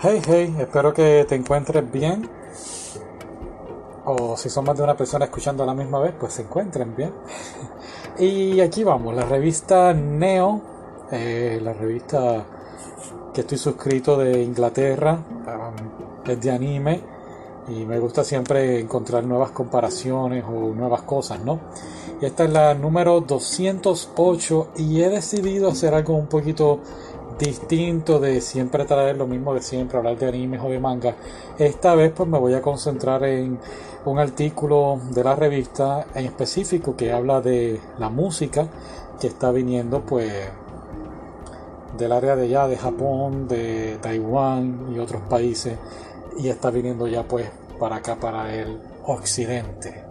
Hey, hey, espero que te encuentres bien. O si son más de una persona escuchando a la misma vez, pues se encuentren bien. y aquí vamos, la revista Neo, eh, la revista que estoy suscrito de Inglaterra, um, es de anime y me gusta siempre encontrar nuevas comparaciones o nuevas cosas, ¿no? Y esta es la número 208 y he decidido hacer algo un poquito distinto de siempre traer lo mismo de siempre, hablar de animes o de manga. Esta vez pues me voy a concentrar en un artículo de la revista en específico que habla de la música que está viniendo pues del área de allá, de Japón, de Taiwán y otros países y está viniendo ya pues para acá, para el occidente.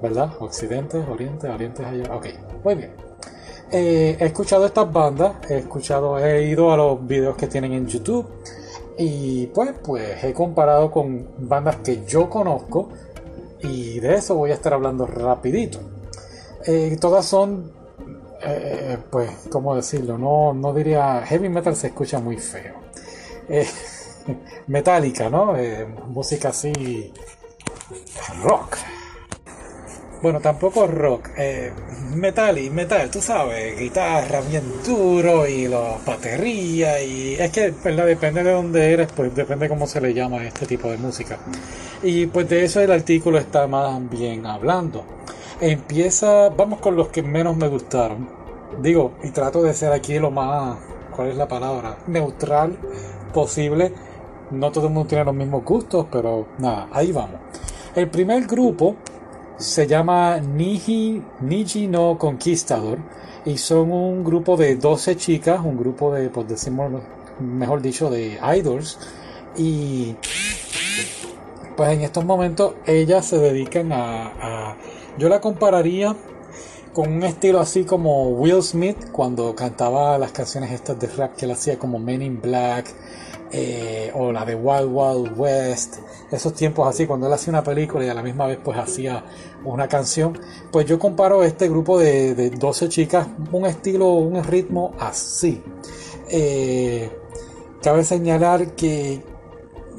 ¿Verdad? Occidente, oriente, oriente allá. Ok, muy bien. Eh, he escuchado estas bandas, he escuchado, he ido a los videos que tienen en YouTube y pues, pues he comparado con bandas que yo conozco y de eso voy a estar hablando rapidito. Eh, todas son, eh, pues, ¿cómo decirlo? No, no diría, heavy metal se escucha muy feo. metálica, ¿no? música así, rock bueno, tampoco rock, eh, metal y metal, tú sabes, guitarra bien duro y la batería y es que, ¿verdad? Depende de dónde eres, pues depende cómo se le llama este tipo de música. Y pues de eso el artículo está más bien hablando. Empieza, vamos con los que menos me gustaron. Digo, y trato de ser aquí lo más, ¿cuál es la palabra? Neutral posible. No todo el mundo tiene los mismos gustos, pero nada, ahí vamos. El primer grupo se llama Niji, Niji no Conquistador y son un grupo de 12 chicas, un grupo de, pues decimos, mejor dicho, de idols. Y pues en estos momentos ellas se dedican a, yo la compararía con un estilo así como Will Smith cuando cantaba las canciones estas de rap que él hacía como Men in Black eh, o la de Wild Wild West, esos tiempos así, cuando él hacía una película y a la misma vez pues hacía una canción, pues yo comparo este grupo de, de 12 chicas, un estilo, un ritmo así. Eh, cabe señalar que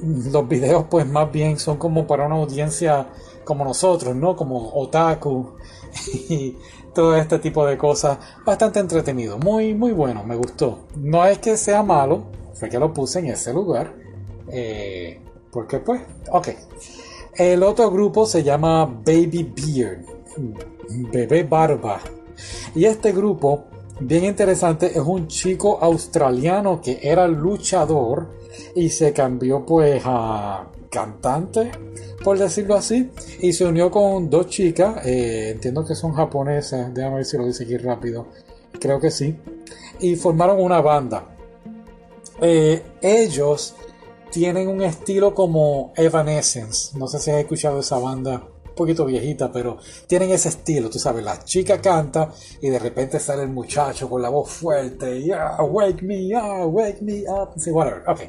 los videos pues más bien son como para una audiencia como nosotros, ¿no? Como otaku y todo este tipo de cosas. Bastante entretenido, muy, muy bueno, me gustó. No es que sea malo, fue que lo puse en ese lugar. Eh, porque pues, ok. El otro grupo se llama Baby Beard, Bebé Barba. Y este grupo, bien interesante, es un chico australiano que era luchador y se cambió pues a cantante, por decirlo así, y se unió con dos chicas, eh, entiendo que son japonesas, déjame ver si lo dice aquí rápido, creo que sí, y formaron una banda. Eh, ellos tienen un estilo como Evanescence. No sé si has escuchado esa banda, poquito viejita, pero tienen ese estilo, tú sabes, la chica canta y de repente sale el muchacho con la voz fuerte, yeah, wake me up, wake me up, sí, whatever, ok.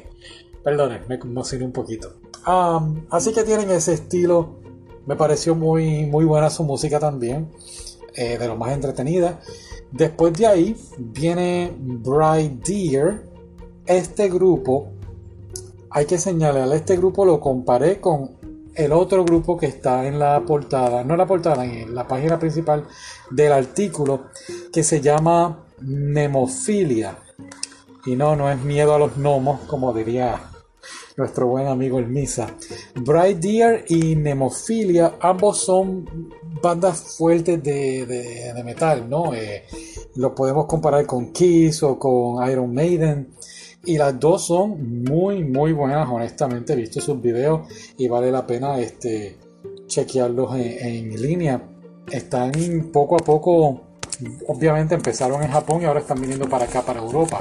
Perdonen, me emocioné un poquito. Así que tienen ese estilo. Me pareció muy, muy buena su música también. Eh, de lo más entretenida. Después de ahí viene Bright Deer este grupo, hay que señalar, este grupo lo comparé con el otro grupo que está en la portada, no la portada, en la página principal del artículo, que se llama Nemofilia. Y no, no es miedo a los gnomos, como diría nuestro buen amigo el Misa. Bright Deer y Nemofilia, ambos son bandas fuertes de, metal, ¿no? Eh, lo podemos comparar con Kiss o con Iron Maiden. Y las dos son muy, muy buenas, honestamente. He visto sus videos y vale la pena este, chequearlos en, línea. Están poco a poco, obviamente empezaron en Japón y ahora están viniendo para acá, para Europa.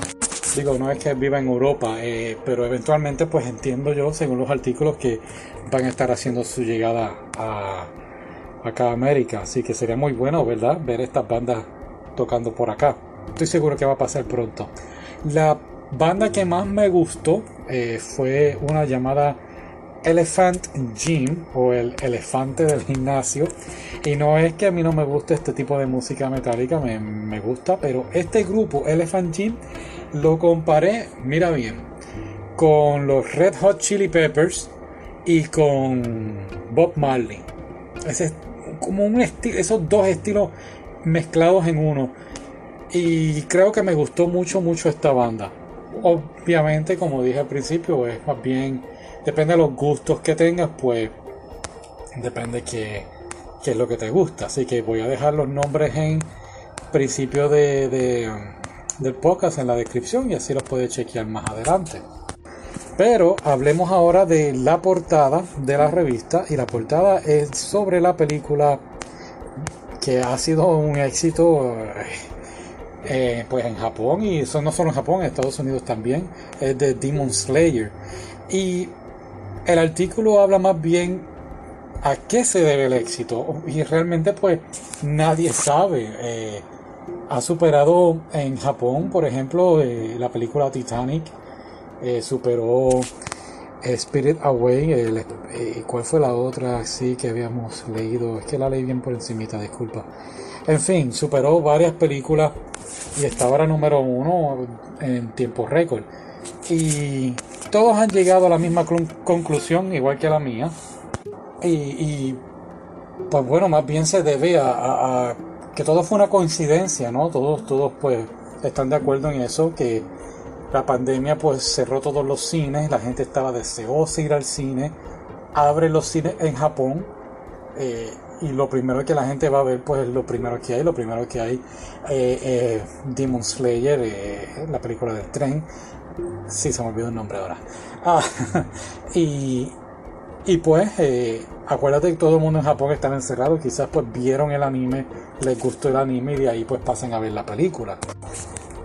Digo, no es que viva en Europa, eh, pero eventualmente pues entiendo yo, según los artículos, que van a estar haciendo su llegada a acá a América. Así que sería muy bueno, ¿verdad? Ver estas bandas tocando por acá. Estoy seguro que va a pasar pronto. La banda que más me gustó eh, fue una llamada Elephant Gym o el elefante del gimnasio. Y no es que a mí no me guste este tipo de música metálica, me, me gusta, pero este grupo Elephant Gym lo comparé, mira bien, con los Red Hot Chili Peppers y con Bob Marley. Ese es como un estilo, esos dos estilos mezclados en uno. Y creo que me gustó mucho, mucho esta banda. Obviamente, como dije al principio, es más bien, depende de los gustos que tengas, pues depende qué, qué es lo que te gusta. Así que voy a dejar los nombres en principio de, del podcast en la descripción y así los puedes chequear más adelante. Pero hablemos ahora de la portada de la revista y la portada es sobre la película que ha sido un éxito eh, pues en Japón y eso no solo en Japón, en Estados Unidos también, es de Demon Slayer. Y el artículo habla más bien a qué se debe el éxito y realmente pues nadie sabe. Eh, ha superado en Japón, por ejemplo, eh, la película Titanic, superó Spirit Away, ¿cuál fue la otra sí que habíamos leído? Es que la leí bien por encimita, disculpa. En fin, superó varias películas y estaba ahora número uno en tiempo récord. Y todos han llegado a la misma conclusión, igual que la mía. Y, pues bueno, más bien se debe a, que todo fue una coincidencia, ¿no? Todos, todos pues están de acuerdo en eso, que la pandemia pues cerró todos los cines, la gente estaba deseosa de ir al cine, abre los cines en Japón. Eh, y lo primero que la gente va a ver pues lo primero que hay lo primero que hay eh, eh, Demon Slayer eh, la película del tren sí se me olvidó el nombre ahora ah, y y pues eh, acuérdate que todo el mundo en Japón está encerrado quizás pues vieron el anime les gustó el anime y de ahí pues pasan a ver la película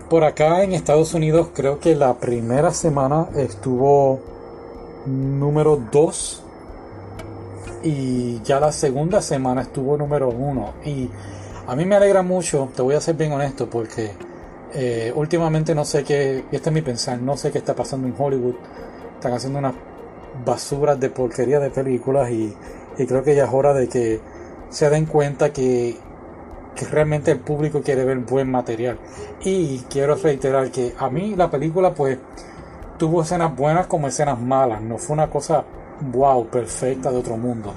por acá en Estados Unidos creo que la primera semana estuvo número 2 y ya la segunda semana estuvo número uno. Y a mí me alegra mucho, te voy a ser bien honesto, porque eh, últimamente no sé qué, y este es mi pensar, no sé qué está pasando en Hollywood. Están haciendo unas basuras de porquería de películas y, creo que ya es hora de que se den cuenta que, realmente el público quiere ver buen material. Y quiero reiterar que a mí la película pues tuvo escenas buenas como escenas malas, no fue una cosa wow, perfecta de otro mundo.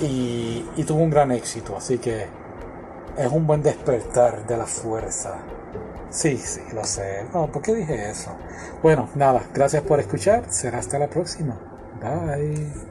Y, tuvo un gran éxito, así que es un buen despertar de la fuerza. Sí, sí, lo sé. No, ¿por qué dije eso? Bueno, nada, gracias por escuchar. Será hasta la próxima. Bye.